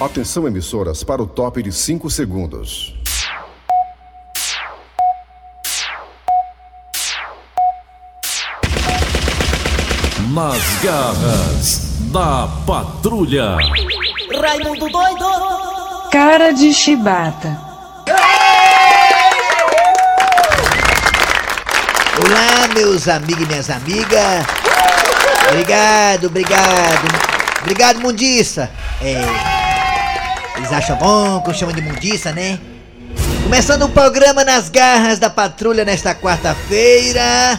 Atenção emissoras para o top de 5 segundos. Nas garras da patrulha. Raimundo doido! Cara de chibata. Olá, meus amigos e minhas amigas. Obrigado, obrigado. Obrigado, mundiça. É, eles acham bom que eu chamo de mundiça, né? Começando o programa nas garras da patrulha nesta quarta-feira.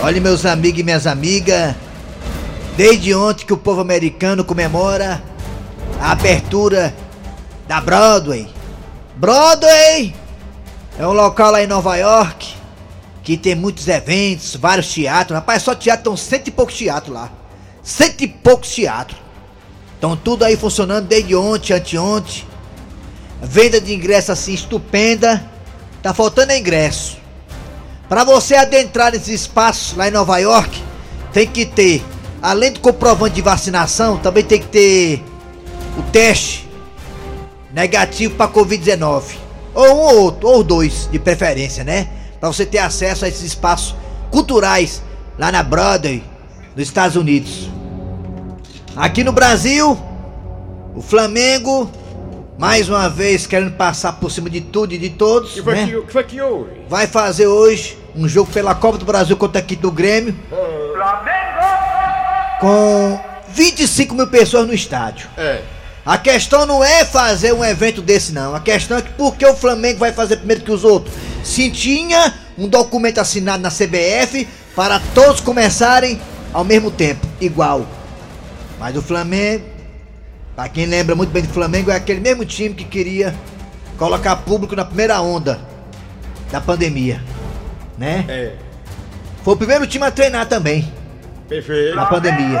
Olha, meus amigos e minhas amigas. Desde ontem que o povo americano comemora a abertura da Broadway. Broadway é um local lá em Nova York que tem muitos eventos, vários teatros. Rapaz, só teatro, estão cento e poucos teatros lá. Cento e poucos teatros. Estão tudo aí funcionando desde ontem, anteontem. Venda de ingresso assim estupenda. Tá faltando ingresso. Para você adentrar nesses espaços lá em Nova York, tem que ter, além do comprovante de vacinação, também tem que ter o teste negativo para Covid-19. Ou um ou outro, ou dois, de preferência, né? Para você ter acesso a esses espaços culturais lá na Broadway, nos Estados Unidos. Aqui no Brasil, o Flamengo, mais uma vez querendo passar por cima de tudo e de todos, que foi, né? que, que foi que houve? vai fazer hoje um jogo pela Copa do Brasil contra a equipe do Grêmio. Com 25 mil pessoas no estádio. É. A questão não é fazer um evento desse, não. A questão é que por que o Flamengo vai fazer primeiro que os outros? Se tinha um documento assinado na CBF para todos começarem ao mesmo tempo, igual. Mas o Flamengo, pra quem lembra muito bem do Flamengo, é aquele mesmo time que queria colocar público na primeira onda da pandemia, né? É. Foi o primeiro time a treinar também Perfeito. na pandemia.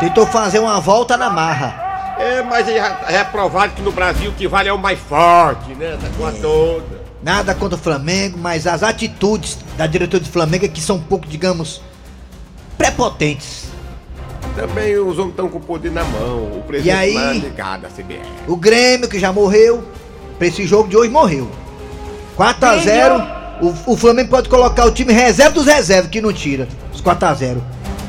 Tentou fazer uma volta na marra. É, mas já é provado que no Brasil o que vale é o mais forte, né? Essa coisa toda. Nada contra o Flamengo, mas as atitudes da diretoria do Flamengo é que são um pouco, digamos, prepotentes. Também os homens estão com o poder na mão. O presidente E aí? ligado à CBF. O Grêmio, que já morreu, pra esse jogo de hoje morreu. 4 a 0 o, o Flamengo pode colocar o time reserva dos reservas, que não tira. Os 4 a 0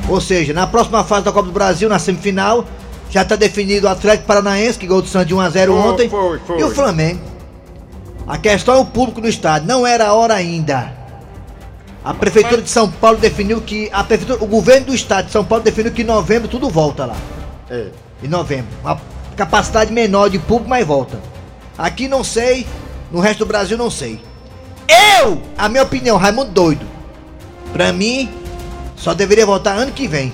Ou seja, na próxima fase da Copa do Brasil, na semifinal, já tá definido o Atlético Paranaense, que ganhou do Santos de 1 a 0 Foi, ontem. foi, foi. E o Flamengo. A questão é o público no estádio, não era a hora ainda. A prefeitura de São Paulo definiu que a prefeitura, o governo do estado de São Paulo definiu que em novembro tudo volta lá. É. Em novembro. Uma capacidade menor de público, mas volta. Aqui não sei, no resto do Brasil não sei. Eu, a minha opinião, Raimundo doido. Pra mim, só deveria voltar ano que vem.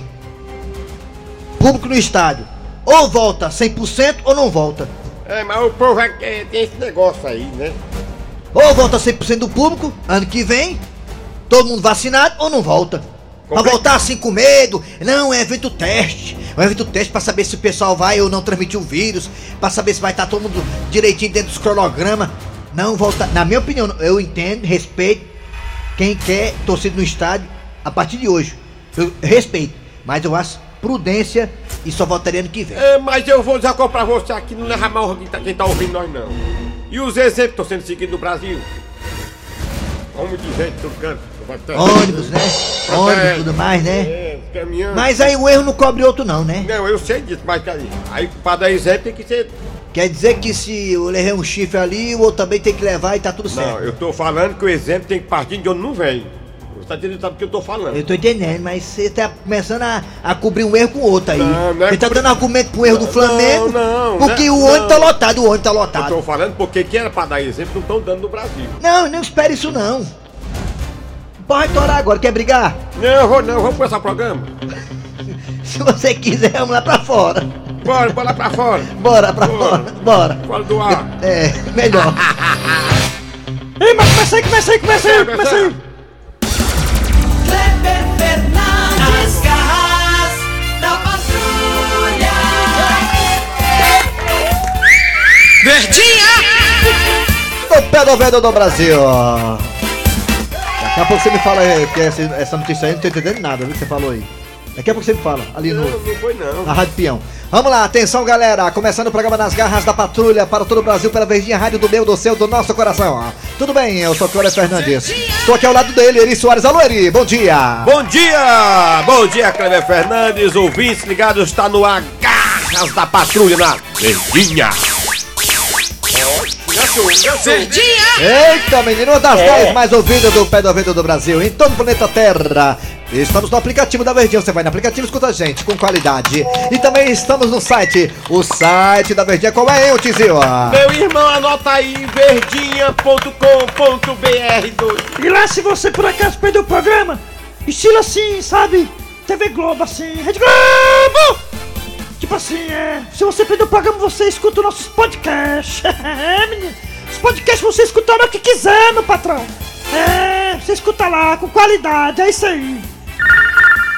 Público no estádio. Ou volta 100% ou não volta. É, mas o povo é, tem esse negócio aí, né? Ou volta 100% do público, ano que vem, todo mundo vacinado, ou não volta. Pra Compre- voltar assim com medo, não, é evento teste. É um evento teste pra saber se o pessoal vai ou não transmitir o vírus, pra saber se vai estar todo mundo direitinho dentro dos cronogramas. Não volta, na minha opinião, eu entendo, respeito quem quer torcida no estádio a partir de hoje. Eu respeito, mas eu acho prudência e só voltaria ano que vem. É, mas eu vou dizer pra você aqui, não leva mal quem tá, quem tá ouvindo nós não. E os exemplos que estão sendo seguidos no Brasil? Como dizer todo canto. Ônibus, né? Ônibus e tudo mais, né? É, caminhando. Mas aí o erro não cobre outro não, né? Não, eu sei disso, mas aí, aí pra dar exemplo tem que ser. Quer dizer que se eu levei um chifre ali, o outro também tem que levar e tá tudo Não, certo. eu tô falando que o exemplo tem que partir de onde não vem. Você tá entendendo sabe o que eu tô falando? Eu tô entendendo, mas você tá começando a, a cobrir um erro com o outro aí. Não, não é você tá dando argumento pro erro do Não, Flamengo, não, porque não, o ônibus tá não. lotado, o ônibus tá Eu lotado. tô falando porque quem era pra dar exemplo não estão dando no Brasil. Não, não espere isso não. Pode torar agora, quer brigar? Não, eu vou não, vamos começar o programa. Se você quiser, vamos lá pra fora. Bora, bora lá pra fora. Bora pra Bora. fora, bora. Fora do ar. É, melhor. Ei, mas começa aí, começa aí. Kleber Fernandes, garras da patrulha. O pé do do Brasil. Daqui a pouco você me fala é, que essa, essa notícia aí, eu não tô entendendo nada, viu que você falou aí. Daqui a pouco você me fala, ali no, Não, não foi não. na Rádio Peão. Vamos lá, atenção galera, começando o programa nas garras da patrulha para todo o Brasil pela Verdinha Rádio do meu, do seu, do nosso coração. ó. Tudo bem, eu sou Cláudio Fernandes. Estou aqui ao lado dele, Eri Soares. Alô, Eri, bom dia. Bom dia! Bom dia, Cleber Fernandes, ouvintes ligados, está no ar, Garras da Patrulha na Verdinha. Eita, menino, uma das 10 mais ouvidas do pé do ouvido do Brasil, em todo o planeta Terra. Estamos no aplicativo da Verdinha, você vai no aplicativo e escuta a gente com qualidade. E também estamos no site, o site da Verdinha, qual é, hein, ô Tizio? Meu irmão, anota aí, verdinha.com.br. E lá, se você por acaso perdeu o programa, estilo assim, sabe? TV Globo, assim, Rede Globo! Tipo assim, é. Se você perdeu o programa, você escuta os nossos podcasts. É, menino. Os podcasts você escuta a hora que quiser, meu patrão. É, você escuta lá, com qualidade, é isso aí.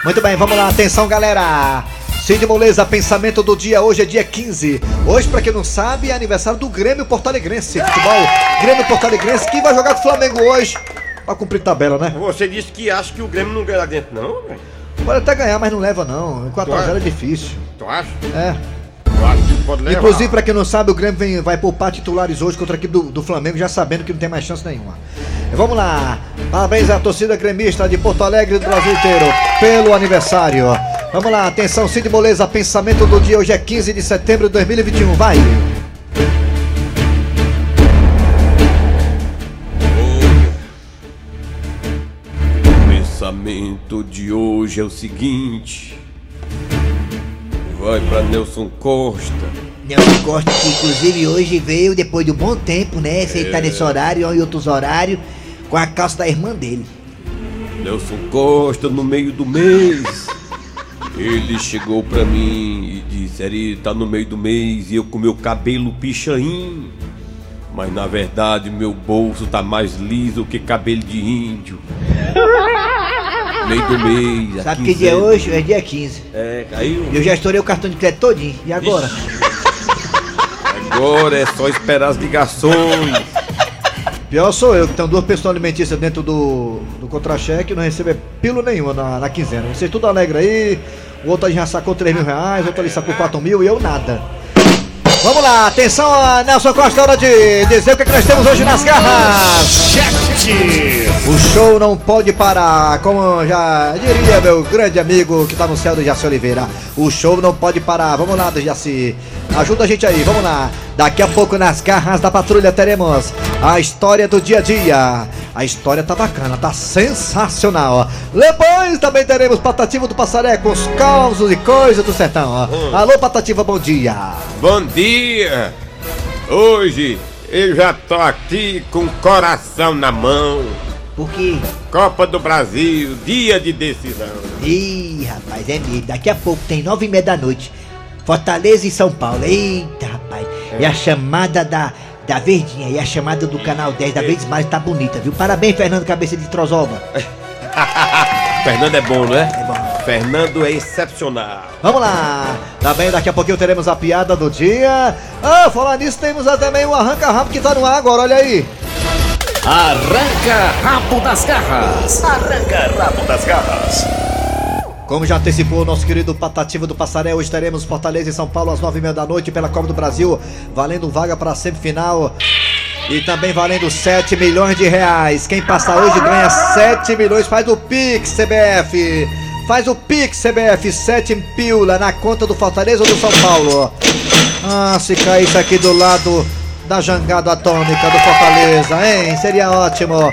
Muito bem, vamos lá, atenção galera. Cid Moleza, pensamento do dia, hoje é dia 15. Hoje, pra quem não sabe, é aniversário do Grêmio Porto Alegrense. Futebol, Grêmio Porto Alegrense, que vai jogar com o Flamengo hoje. Pra cumprir tabela, né? Você disse que acha que o Grêmio não ganha lá dentro, não, velho? Pode até ganhar, mas não leva não. 4x0 é difícil. Tu acha? É. Acha que pode levar? Inclusive, pra quem não sabe, o Grêmio vem, vai poupar titulares hoje contra a equipe do, do Flamengo, já sabendo que não tem mais chance nenhuma. Vamos lá. Parabéns à torcida gremista de Porto Alegre e do Brasil inteiro pelo aniversário. Vamos lá, atenção, Cid Moleza, pensamento do dia, hoje é 15 de setembro de 2021, vai. Pensamento de hoje é o seguinte. Vai pra Nelson Costa. Nelson Costa, que inclusive hoje veio depois de um bom tempo, né? Sem estar nesse horário ou em outros horários, com a calça da irmã dele. Nelson Costa no meio do mês. Ele chegou pra mim e disse: Eri, tá no meio do mês e eu com meu cabelo pichain. Mas na verdade meu bolso tá mais liso que cabelo de índio. meio do mês. a Sabe que dia é quinzena. hoje? É dia 15. É, caiu. Eu já estourei o cartão de crédito todinho. E agora? Agora é só esperar as ligações. Pior sou eu, que tenho duas pessoas alimentícias dentro do, do contra-cheque e não recebo pilo nenhuma na, na quinzena. Vocês tudo alegre aí, o outro ali já sacou 3 mil reais, o outro ali sacou 4 mil e eu nada. Vamos lá, atenção a Nelson Costa, hora de dizer o que, é que nós temos hoje nas garras. O show não pode parar, como já diria meu grande amigo que tá no céu do Jaci Oliveira. O show não pode parar. Vamos lá, Jaci. Ajuda a gente aí, vamos lá. Daqui a pouco nas garras da patrulha teremos a história do dia a dia. A história tá bacana, tá sensacional. Depois também teremos Patativa do Passaré com os causos e coisas do sertão. ó. Alô, Patativa, bom dia. Bom dia! Hoje eu já tô aqui com o coração na mão. Por quê? Copa do Brasil, dia de decisão. Ih, rapaz, é mesmo. Daqui a pouco tem nove e meia da noite. Fortaleza e São Paulo. Eita, rapaz. E a chamada da, da Verdinha e a chamada do Canal 10 da Verdes Mais tá bonita, viu? Parabéns, Fernando Cabeça de Trozoba. Fernando é bom, não é? É bom. Fernando é excepcional. Vamos lá. Também daqui a pouquinho teremos a piada do dia. Ah, falar nisso, temos também o arranca-rabo que tá no ar agora, olha aí. Arranca rabo das garras. Como já antecipou o nosso querido Patativa do Passaré, hoje teremos Fortaleza e São Paulo às nove e meia da noite pela Copa do Brasil, valendo vaga para a semifinal e também valendo 7 milhões de reais. Quem passar hoje ganha 7 milhões, faz o Pix CBF. Faz o Pix CBF, 7 pila na conta do Fortaleza ou do São Paulo. Ah, se caísse aqui do lado da jangada atômica do Fortaleza, hein? Seria ótimo.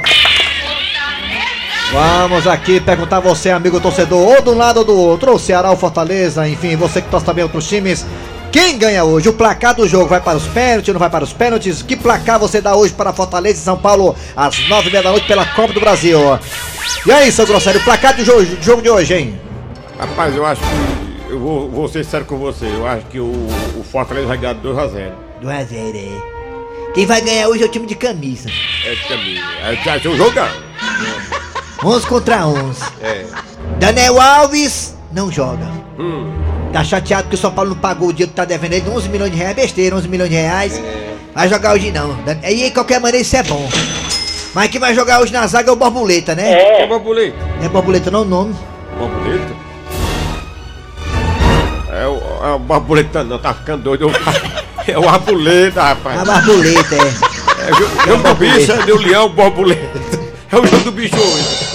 Vamos aqui perguntar a você, amigo torcedor, ou de um lado ou do outro, ou Ceará ou Fortaleza, enfim, você que torce também outros times. Quem ganha hoje? O placar do jogo vai para os pênaltis, não vai para os pênaltis? Que placar você dá hoje para Fortaleza e São Paulo às nove e meia da noite pela Copa do Brasil? E aí, seu Grosselho, o placar do jogo, do jogo de hoje, hein? Rapaz, eu acho que. Eu vou, vou ser sério com você. Eu acho que o, o Fortaleza vai ganhar 2x0. 2x0, é. Quem vai ganhar hoje é o time de camisa. É caminho. É, vai ser um jogão. 11 contra 11. É. Daniel Alves não joga. Hum. Tá chateado que o São Paulo não pagou o dinheiro que tá devendo ele, 11 milhões de reais, besteira, 11 milhões de reais. Vai jogar hoje não. E de qualquer maneira isso é bom. Mas quem vai jogar hoje na zaga é o Borboleta, né? É borboleta. Não é Borboleta não o nome. Borboleta? é o borboleta não, tá ficando doido. É o arboleta, rapaz. A borboleta, é. É o jogo- jogo do bicho, é do leão, borboleta. É o jogo do bicho hoje.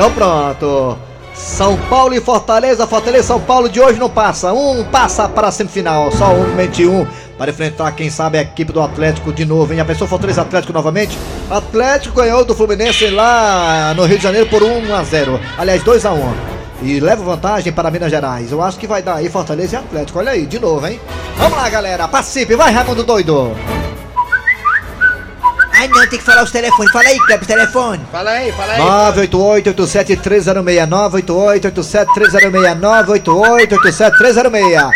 Então pronto. São Paulo e Fortaleza, Fortaleza São Paulo de hoje não passa. Um passa para a semifinal, só um, mente um. Para enfrentar, quem sabe, a equipe do Atlético de novo, hein? A pessoa Fortaleza Atlético novamente. Atlético ganhou do Fluminense lá no Rio de Janeiro por 1 a 0. Aliás, 2 a 1. E leva vantagem para Minas Gerais. Eu acho que vai dar aí Fortaleza e Atlético. Olha aí, de novo, hein? Vamos lá, galera. Participe. Vai, Raimundo Doido. Ai, não, tem que falar os telefones. Fala aí, Cleber, telefone. Fala aí, fala 988-87306, 988-87306, 988-87306.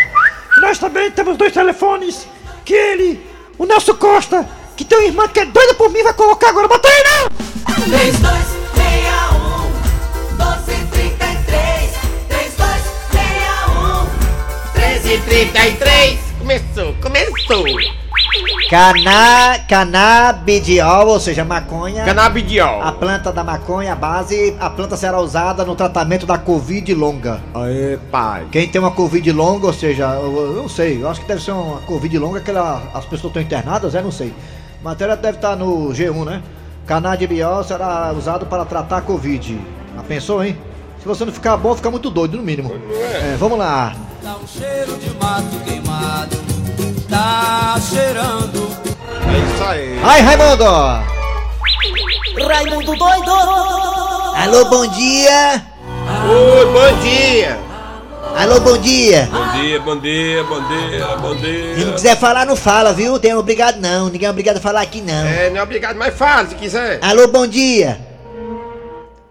Nós também temos dois telefones que ele, o Nelson Costa, que tem uma irmã que é doida por mim, vai colocar agora. Bota aí, não! 3261 1233 3261 1333 Começou, começou. Cana, canabidiol, ou seja, maconha. A Canabidiol. planta da maconha, a base, a planta será usada no tratamento da Covid longa. Aê, pai. Quem tem uma Covid longa, ou seja, eu, eu não sei, eu acho que deve ser uma Covid longa que ela- as pessoas estão internadas, é, não sei. A matéria deve estar no G1, né? Canabidiol será usado para tratar a Covid. Já pensou, hein? Se você não ficar bom, fica muito doido, no mínimo. É, vamos lá. Tá um cheiro de mato queimado Tá cheirando É isso aí. Ai, Raimundo! Raimundo doido Alô, bom dia! Oi, bom dia. Alô, bom dia! Bom dia, bom dia, bom dia, bom Se não dia. quiser falar, não fala, viu? Tem obrigado não, ninguém é obrigado a falar aqui não. É, não é obrigado, mas fala se quiser. Alô, bom dia!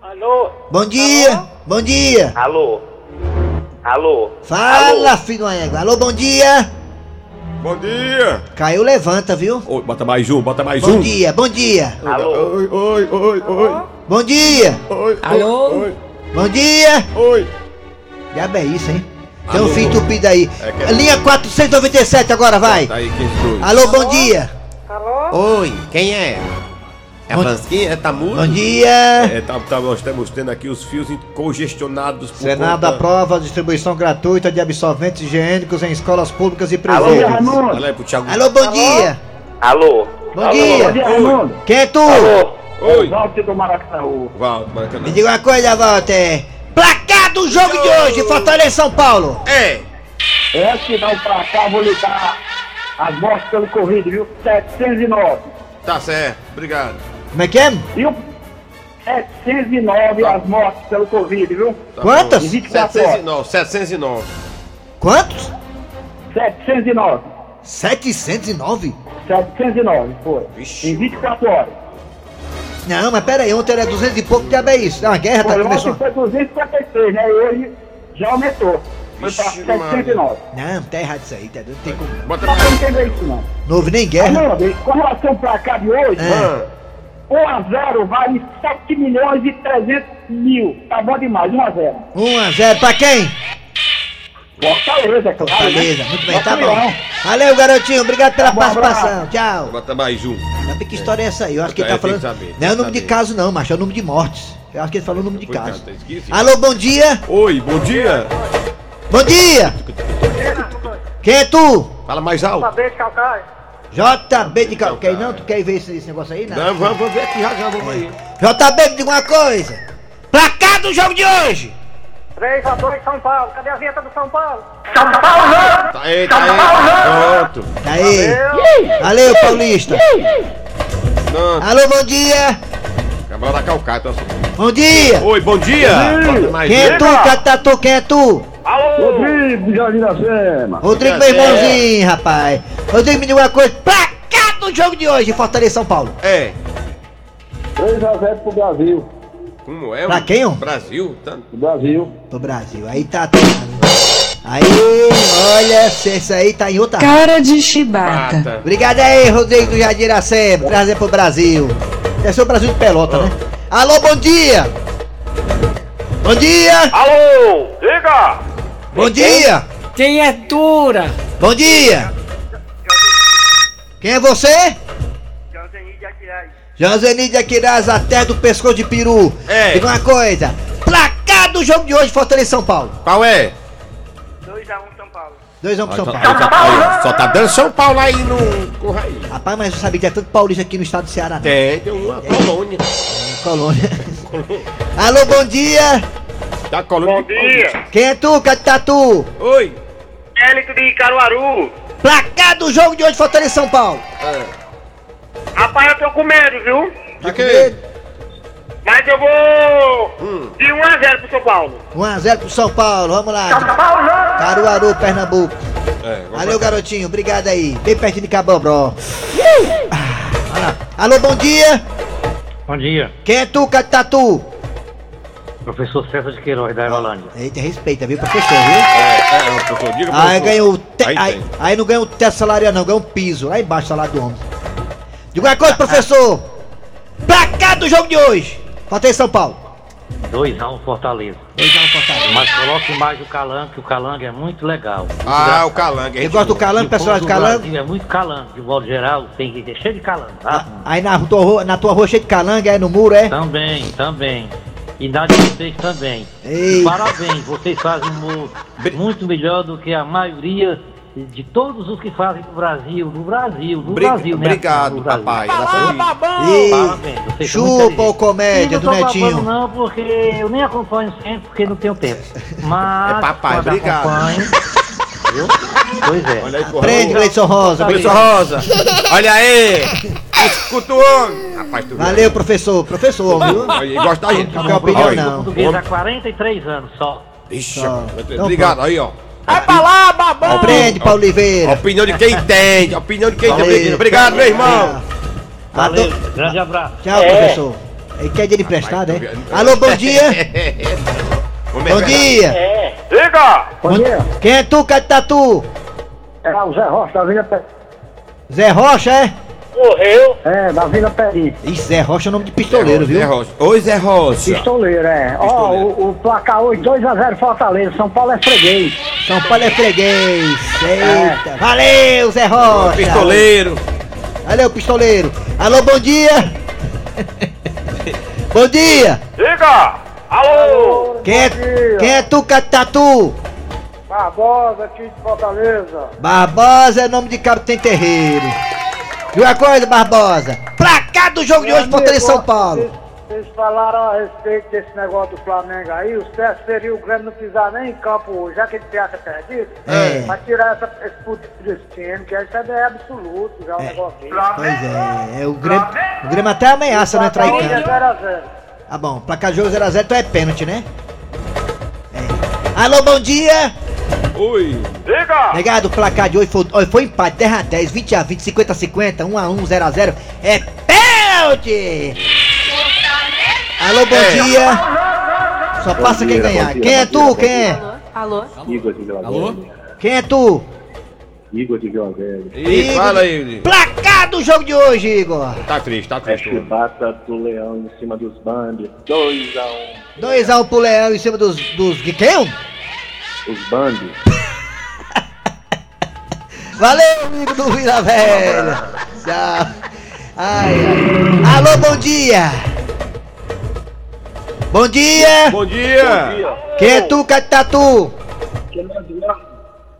Alô? Bom dia! Bom dia! Alô? Alô? Fala, filho do égua! Alô, bom dia! Bom dia. Caiu, levanta, viu? Oi, bota mais um, bota mais Bom um. dia, bom dia! Alô? Oi, oi, oi, oi. Bom dia! Oi, Alô? Oi, Bom dia! oi. Diabo é isso, hein? Tem Alô? um fio entupido aí. É que- Linha 497 agora, vai! Tá aí. Alô, bom dia! Oi, quem é? É Fransquinha? É Tamudo? Bom dia! É, tá, tá, nós estamos tendo aqui os fios congestionados por Senado conta... aprova a distribuição gratuita de absorventes higiênicos em escolas públicas e Alô, presídios. Aí pro Thiago. Alô, bom dia! Alô? Bom Alô? dia. Bom dia, Raimundo. Quem é tu? Alô? Oi. Walter do Maracanã. Valdo, Maracanã. Me diga uma coisa, Walter. Placar do jogo de hoje, Fortaleza São Paulo. É. É que não pra cá, vou lhe dar as mortes pelo Covid, viu? 709. Tá certo, obrigado. Como é que é? Viu? 709 as mortes pelo Covid, viu? Tá Quantas? bom. 24 horas. 709, 709. Quantos? 709. 709? 709, foi. Vixe. Em 24 horas. Não, mas pera aí, ontem era 200 e pouco, que é isso? É uma guerra, tá Foi, ontem começando. foi 256, né? E hoje já aumentou. Foi pra Vixe, 709. Não, tá errado isso aí, tá doido, não tem como. Bota Não pra entender isso, não. Não houve nem guerra. Fernando, com relação pra cá de hoje, É. 1 a 0 vale 7 milhões e 300 mil. Tá bom demais, 1 a 0 1 a 0 pra quem? Fortaleza, é claro. Beleza, né? muito bem, tá Nosso bom. Valeu, garotinho, obrigado pela Tá bom, participação. Tchau. Bota mais um. Sabe que história é essa aí? Eu acho que ele tá falando. saber, Não é o número de casos, não, macho, é o número de mortes. Eu acho que ele falou o número de casos. tá. Alô, bom dia! Oi, bom dia. Bom dia! Quem é tu? Fala mais alto. Saber de Calcaia. JB de Cal... Não, Quer cara. não? Tu quer ver esse, esse negócio aí? Não. Não, vamos, vamos ver aqui já, já, vamos aí. JB, me diga uma coisa. Placar do jogo de hoje. 3 a 2 São Paulo. Cadê a vinheta do São Paulo? Tá aí, tá aí. Pronto. Aí. Valeu, Paulista. Pronto. Alô, bom dia. Acabou da calcaia. Tá... Bom dia. Oi, bom dia. Quem é tu, Catatu? Quem é tu? Rodrigo de Jardim da Sema. Rodrigo, meu irmãozinho, rapaz. Rodrigo, me diga uma coisa. Placar do jogo de hoje, Fortaleza São Paulo. É. 3x0 pro Brasil. Como é? Pra quem, ó? Brasil? Tá... Pro Brasil. Pro Brasil. Aí tá. tá- Aí, olha, esse aí tá em outra. Cara de chibata. Obrigado aí, Rodrigo do Jardim Iracema. Trazer pro Brasil. Deve ser o Brasil de pelota, né? Alô, bom dia. Bom dia. Alô! Diga! Bom dia. Quem é dura? Bom dia. Quem é você? Joseni de Aquiraz, a terra do pescoço de peru. É. Diga uma coisa. Placar do jogo de hoje, Fortaleza e São Paulo. Qual é? 2x1 São Paulo. 2x1 pro São Só- Paulo. Só, só tá dando São Paulo aí no Corraí. Rapaz, mas eu sabia que tinha tanto paulista aqui no estado do Ceará. né? Tem, tem uma colônia. Colônia. Alô, bom dia. Da colônia. Bom dia. Quem é tu, Catatu? Oi. Hélito de Caruaru. Placar do jogo de hoje, Fortaleza São Paulo. Rapaz, eu tô com medo, viu? De quê? Mas eu vou de 1 a 0 pro São Paulo. 1x0 pro São Paulo, vamos lá. Caruaru, Pernambuco. É, Valeu, garotinho, obrigado aí. Bem pertinho de Cabobró. Ah, olha lá. Alô, bom dia. Bom dia, Quem é tu, Catatu? Professor César de Queiroz, da Evolândia. Eita, respeita, viu, professor, viu? É, é, professor, diga Aí professor. ganhou. Te... Aí Aí, aí não ganhou o teto salarial, não, ganhou um piso. Lá embaixo, salário do homem. Diga uma coisa, professor. Placar do jogo de hoje. Fortaleza e São Paulo. 2x1 Fortaleza. 2x1 Fortaleza. Mas coloque mais o Calango, que o Calango é muito legal. Ah, o Calangue. Você gosta do Calango, o personagem do Calango? É muito Calango, de modo geral, tem que ter cheio de Calango, tá? Aí na, tua rua- na tua rua cheia de calangue, aí no muro, é? Também, também. E na de vocês também. Ei. Parabéns, vocês fazem muito melhor do que a maioria de todos os que fazem no Brasil, no Brasil, no Bri- Brasil, né? Obrigado, Brasil. papai. Ei, Parabéns, chupa o comédia do não Netinho. babando não, porque eu nem acompanho sempre, porque não tenho tempo. Mas, É papai, obrigado. viu? Pois é. Olha aí, porra. Aprende, Gleison Rosa. Obrigado. Rosa. Olha aí. Escuta o homem. Rapaz, tu Valeu, professor. Professor, viu? Olha, gosta da gente. Não quer opinião, não. Português há 43 anos só. Ixi, Só. Então, obrigado. Aí, ó. Vai pra lá, babão! Aprende, Paulo Oliveira. Opinião de quem entende. Opinião de quem entende. Obrigado, meu irmão. Valeu, grande abraço. Tchau, professor. Ele quer dinheiro emprestado, é? Alô, bom dia. Bom dia. Diga! Bom dia. Quem é tu, Catatu? É o Zé Rocha da Vila Pe... Zé Rocha, é? Morreu. É, da Vila Peri. Ih, Zé Rocha é o nome de pistoleiro, Zé viu? Rocha. Oi, Zé Rocha. Pistoleiro, é. Ó, o, o placar hoje 2x0 Fortaleza. São Paulo é freguês. São Paulo é freguês. Eita. Valeu, Zé Rocha. Pistoleiro. Valeu, pistoleiro. Alô, bom dia. bom dia. Diga! Alô! Quem é, quem é tu, Catatu? Barbosa, aqui de Fortaleza. Barbosa é nome de cabo tem terreiro. E uma coisa, Barbosa. Placar do jogo de hoje, Fortaleza São Paulo. Vocês falaram a respeito desse negócio do Flamengo aí, o certo seria o Grêmio não pisar nem em campo hoje, já que ele teatro perdido, É. pra tirar essa, esse puto desse time, que isso é absoluto, já o negócio aí. Pois é, é o Grêmio, o Grêmio até ameaça não entrar em é campo. 0x0. Tá bom, placar de jogo 0x0, então é pênalti, né? Alô, bom dia! Oi. Diga! Negado, o placar de hoje foi, foi empate, 10 a 10, 20 a 20, 50 a 50, 1 a 1, 0 a 0. É pênalti! Alô, bom É. dia! Só passa quem ganhar. Quem é tu? Quem é? Alô? Igor de Vila Alô? Quem é tu? Igor de Vila Velha. Ih, fala aí. Placar do jogo de hoje, Igor! Tá triste, tá É triste. hoje. chibata do Leão em cima dos Bambi. 2x1. 2x1 pro Leão em cima dos. dos. de quem? Os Bambi. Valeu, amigo do Vila Velha! Tchau! Ai, ai. Alô, bom dia! Bom dia! Bom dia. Quem é tu, Catatu?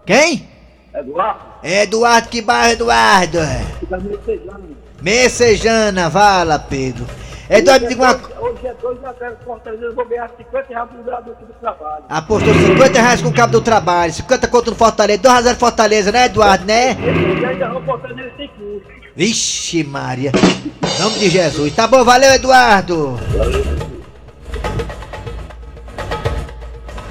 Quem? Eduardo, Eduardo, que bairro, Eduardo? fica me pegando. Messejana, vala, Pedro. Eduardo, me diga uma coisa. Hoje é 2x0 Fortaleza, eu vou ganhar 50 reais pro jogador aqui do trabalho. Apostou 50 reais com o cabo do trabalho, 50 conto no Fortaleza, 2x0 Fortaleza, né, Eduardo, né? E ainda vou botar nele sem custo. Vixe, Maria. Em nome de Jesus. Tá bom, valeu, Eduardo.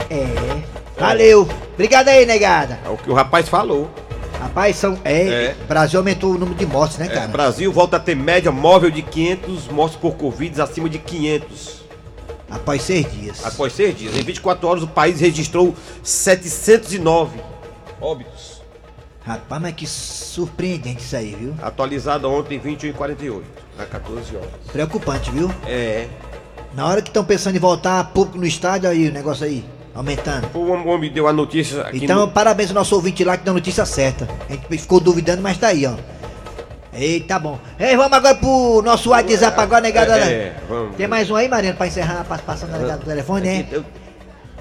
É. Valeu. Obrigado aí, negada. É o que o rapaz falou. Rapaz, são. É, É. Brasil aumentou o número de mortes, né, É, cara? Brasil volta a ter média móvel de 500 mortes por Covid acima de 500. Após seis dias. Após seis dias. Em 24 horas, o país registrou 709 óbitos. Rapaz, mas que surpreendente isso aí, viu? Atualizado ontem, 21 e 48, às 14 horas. Preocupante, viu? É. Na hora que estão pensando em voltar público no estádio, aí o negócio aí, aumentando. O homem deu a notícia aqui Então, no... parabéns ao nosso ouvinte lá que deu a notícia certa. A gente ficou duvidando, mas tá aí, ó. Eita, tá bom. Ei, vamos agora pro nosso WhatsApp agora, negado. É, é, vamos. Tem mais um aí, Mariano, pra encerrar a participação da negada do telefone, né? Eu-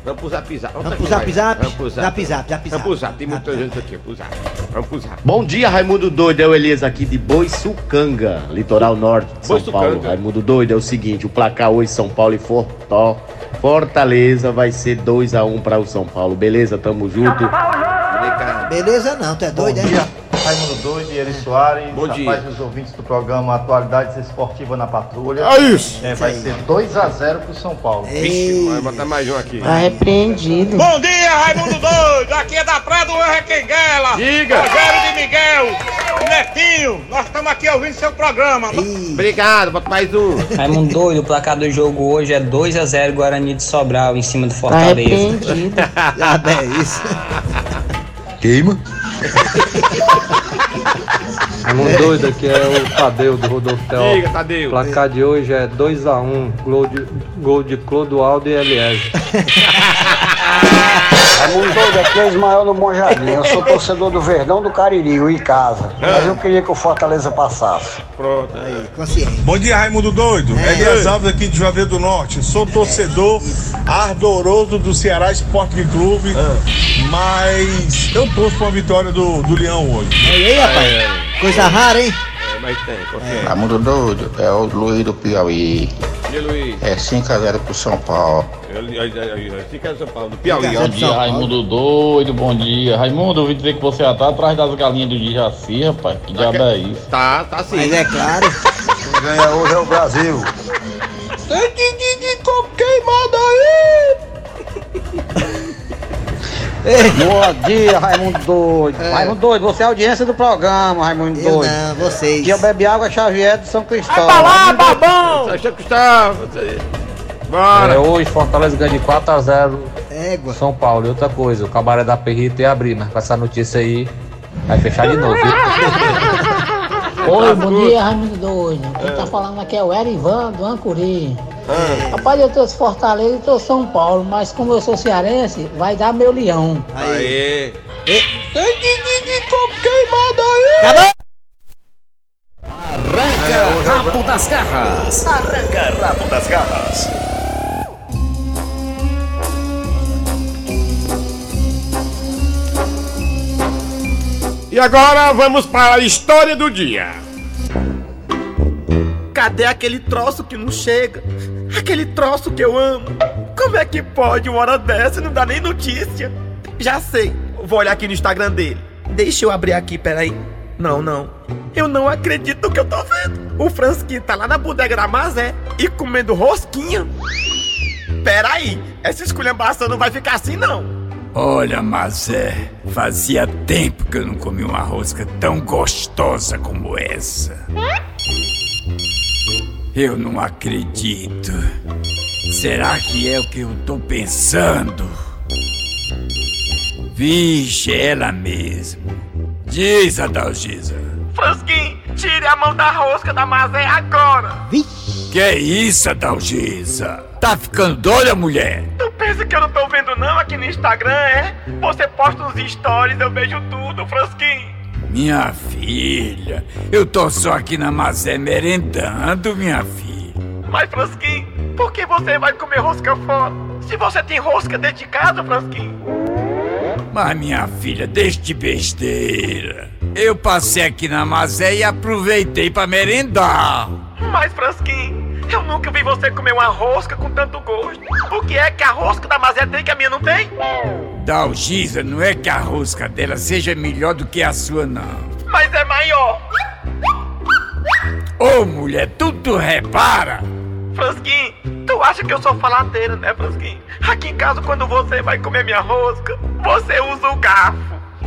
Vamos pro zap zap. Vamos pro zap zap? Vamos pro zap. Zap zap, zap Vamos pro. Tem muita gente aqui. Pro. Vamos pro zap. Bom dia, Raimundo Doido. É o Elias aqui de Boiçucanga, litoral norte de São. Paulo. Raimundo Doido é o seguinte: o placar hoje São Paulo e Fortó. Fortaleza vai ser 2x1 para o São Paulo. Beleza? Tamo junto. Beleza não, tu é doido, Bom é? Doido e Eri Soares. Bom rapaz, dia. dos ouvintes do programa Atualidades Esportiva na Patrulha. É isso. É, vai ser 2x0 pro São Paulo. Vixe, vai botar mais um aqui. Tá repreendido. Bom dia, Raimundo Doido! Aqui é da Praia do Requenguela! Diga. Rogério de Miguel! Netinho! Nós estamos aqui ouvindo seu programa! Obrigado, bota mais um. Raimundo doido, o placar do jogo hoje é 2x0 Guarani de Sobral em cima do Fortaleza. Ah, é isso. Queima. Raimundo doido, aqui é o Tadeu do Rodolfo Teó. Diga, Tadeu. O placar de hoje é 2x1, gol de, gol de Clodoaldo e Eliezer. Raimundo doido, aqui é Ismael do Bom Jardim. Eu sou torcedor do Verdão do Cariri, o Icasa. Mas eu queria que o Fortaleza passasse. Pronto. Aí, consciente. Bom dia, Raimundo Doido. É. Elias Alves aqui de Juazeiro do Norte. Sou torcedor ardoroso do Ceará Esporte Clube, mas eu torço pra uma vitória do, do Leão hoje. Aí, aí, rapaz. Coisa rara, hein? É, mas tem, confia. Raimundo Doido, é o Luiz do Piauí. E Luiz? É 5x0 pro São Paulo. Fica São Paulo, do Piauí. Bom dia, Raimundo doido, bom dia. Raimundo, eu ouvi dizer que você já tá atrás das galinhas do Dijaci, rapaz. Que diabo é isso? Tá, tá sim. Mas é claro. Quem ganha hoje é o Brasil. Tem que queimado aí! Bom dia, Raimundo Doido. Raimundo Doido, você é a audiência do programa, Raimundo Eu Doido. não, vocês. É o Bebe Água Xavier de São Cristóvão. Vai pra lá, babão! Eu custar. Bora. É, hoje Fortaleza ganha de 4x0 Égua. São Paulo. E outra coisa, o cabaré da Perrita ia abrir, mas com essa notícia aí vai fechar de novo, viu? Oi, bom dia, Raimundo Doido. Quem tá falando aqui é o Erivan do Ancuri. Rapaz, eu torço Fortaleza e torço São Paulo, mas como eu sou cearense, vai dar meu leão. Aê. Tem que queimado aí! Arranca rabo das garras. Arranca rabo das garras. E agora vamos para a história do dia. Cadê aquele troço que não chega? Aquele troço que eu amo. Como é que pode uma hora dessa e não dá nem notícia? Já sei, vou olhar aqui no Instagram dele. Deixa eu abrir aqui, peraí. Não, não. Eu não acredito no que eu tô vendo. O Fransquinho tá lá na bodega da Mazé e comendo rosquinha. Peraí, essa esculhambação não vai ficar assim não. Olha, Mazé, fazia tempo que eu não comi uma rosca tão gostosa como essa. Eu não acredito. Será que é o que eu tô pensando? Vixe, é ela mesmo. Diz, Adalgisa. Fransquinho, tire a mão da rosca da Mazé agora. Que é isso, Adalgisa? Tá ficando doida, mulher? Tu pensa que eu não tô vendo não aqui no Instagram, é? Você posta uns stories, eu vejo tudo, Fransquinho. Minha filha, eu tô só aqui na Mazé merendando, minha filha. Mas, Fransquinho, por que você vai comer rosca fora? Se você tem rosca dentro de casa, Fransquinho. Mas minha filha, deixa de besteira. Eu passei aqui na Mazé e aproveitei pra merendar. Mas, Fransquinho, eu nunca vi você comer uma rosca com tanto gosto. Por que é que a rosca da Mazé tem que a minha não tem? Dalgisa, não é que a rosca dela seja melhor do que a sua, não. Mas é maior. Ô, mulher, tudo repara. Fransquinho, tu acha que eu sou faladeira, né, Fransquinho? Aqui em casa, quando você vai comer minha rosca, você usa o garfo.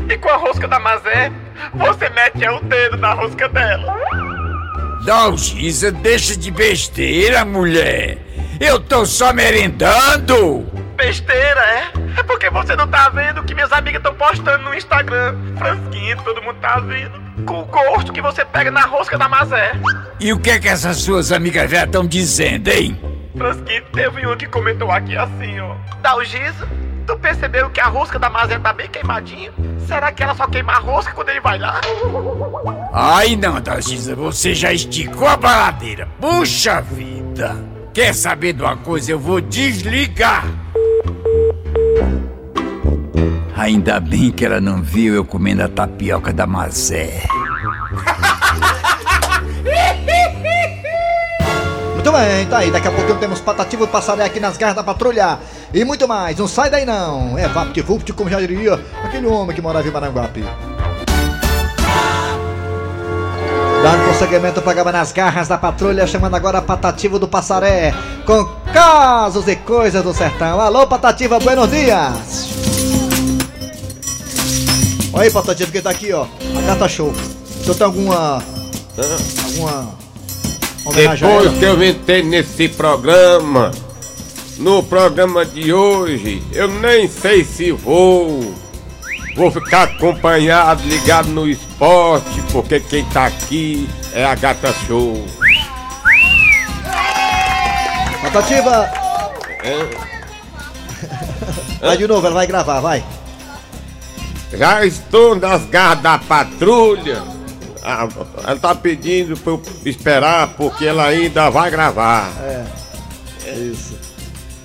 E com a rosca da Mazé, você mete o dedo na rosca dela. Dalgisa, deixa de besteira, mulher. Eu tô só merendando. Besteira, é? É porque você não tá vendo o que minhas amigas estão postando no Instagram. Fransquinho, todo mundo tá vendo. Com o gosto que você pega na rosca da Mazé. E o que é que essas suas amigas velhas estão dizendo, hein? Fransquinho, teve uma que comentou aqui assim, ó. Dalgisa, tu percebeu que a rosca da Mazé tá bem queimadinha? Será que ela só queima a rosca quando ele vai lá? Ai não, Dalgisa, você já esticou a baladeira. Puxa vida! Quer saber de uma coisa? Eu vou desligar. Ainda bem que ela não viu eu comendo a tapioca da Mazé. Muito bem, tá aí. Daqui a pouquinho temos Patativo Passaré aqui nas garras da patrulha. E muito mais. Não sai daí não. É VaptVupt, como já diria aquele homem que morava em Maranguape. Dando prosseguimento ao programa nas garras da patrulha, chamando agora Patativo do Passaré, com casos e coisas do sertão. Alô, Patativa, buenos dias! Olha aí, Patativo, que tá aqui, ó. A Gata Show. O senhor tem alguma. alguma. homenagem a Depois que eu entrei nesse programa, no programa de hoje, eu nem sei se vou. Vou ficar acompanhado, ligado no esporte, porque quem tá aqui é a Gata Show. Patativa! É, Vai de novo, ela vai gravar, vai. Já estou nas garras da patrulha. Ah, Ela tá pedindo pra eu esperar, porque ela ainda vai gravar. É. É isso.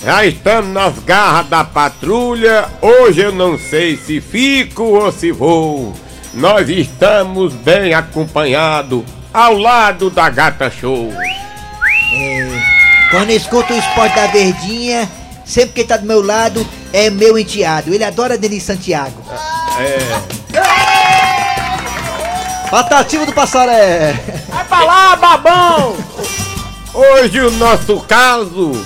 Já estamos nas garras da patrulha. Hoje eu não sei se fico ou se vou. Nós estamos bem acompanhados ao lado da Gata Show. É, quando escuto o esporte da Verdinha, sempre que tá do meu lado, é meu enteado. Ele adora Denis Santiago. É. Patativo do Passaré! Vai pra lá, babão! Hoje o nosso caso,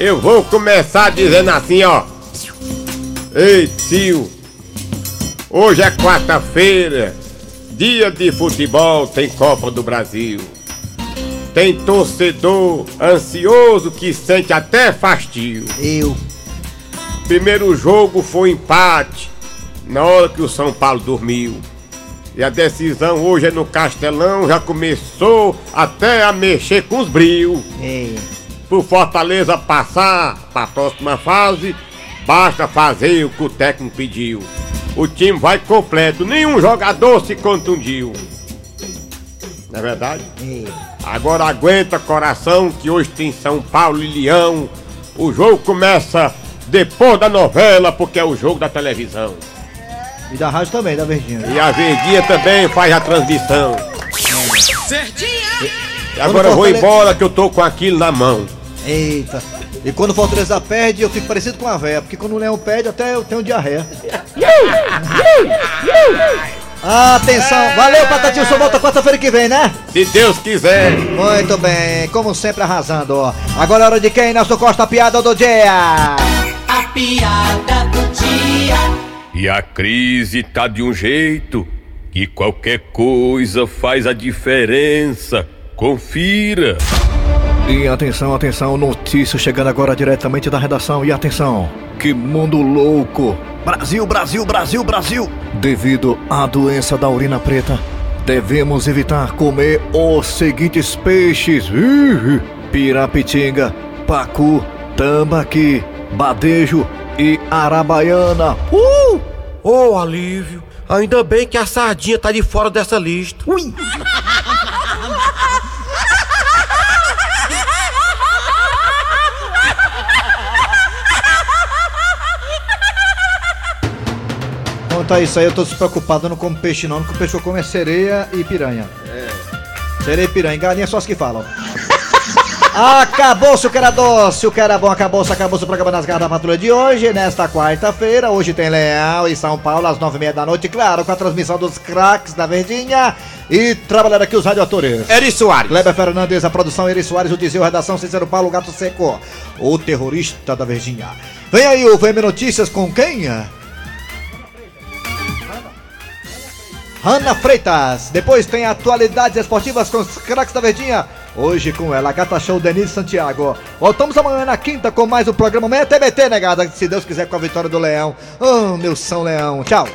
eu vou começar dizendo assim, ó. Ei, tio, hoje é quarta-feira, dia de futebol, tem Copa do Brasil. Tem torcedor ansioso que sente até fastio. Eu. Primeiro jogo foi empate, na hora que o São Paulo dormiu. E a decisão hoje é no Castelão, já começou até a mexer com os brios. É. Pro Fortaleza passar para a próxima fase, basta fazer o que o técnico pediu. O time vai completo, nenhum jogador se contundiu. Não é verdade? Agora aguenta coração que hoje tem São Paulo e Leão. O jogo começa depois da novela, porque é o jogo da televisão. E da rádio também, da Verdinha. E a Verdinha também faz a transmissão. E agora eu vou embora que eu tô com aquilo na mão. Eita. E quando o Fortaleza perde, eu fico parecido com a véia, porque quando o Leão perde, até eu tenho diarreia. Atenção, valeu, Patativo, só volta quarta-feira que vem, né? Se Deus quiser. Muito bem, como sempre arrasando. ó. Agora é hora de quem? Nelson Costa, a piada do dia. A piada do dia. E a crise tá de um jeito que qualquer coisa faz a diferença. Confira. E atenção, atenção, notícia chegando agora diretamente da redação. E atenção, que mundo louco! Brasil, Brasil, Brasil, Brasil! Devido à doença da urina preta, devemos evitar comer os seguintes peixes: pirapitinga, pacu, tambaqui, badejo e arabaiana. Uh! Oh, alívio! Ainda bem que a sardinha tá de fora dessa lista. Ui! Quanto a isso aí, eu tô despreocupado, eu não como peixe não, o que o peixe eu como é sereia e piranha. Sereia e piranha, galinha só as que falam. Acabou-se o que era doce, o que era bom, acabou-se, acabou-se o programa das garras da patrulha de hoje, nesta quarta-feira. Hoje tem Leão e São Paulo às nove e meia da noite, claro, com a transmissão dos craques da Verdinha. E trabalhando aqui os radioatores. Eri Soares. Kleber Fernandes, a produção Eri Soares, o Dizio, redação Cícero Paulo, Gato Seco, o terrorista da Verdinha. Vem aí o VM Notícias com quem? Ana Freitas. Depois tem atualidades esportivas com os craques da Verdinha. Hoje com ela, Gata Show Denise Santiago. Voltamos amanhã na quinta com mais um programa. Amanhã TBT, negada. Se Deus quiser, com a vitória do Leão. Oh, meu São Leão. Tchau.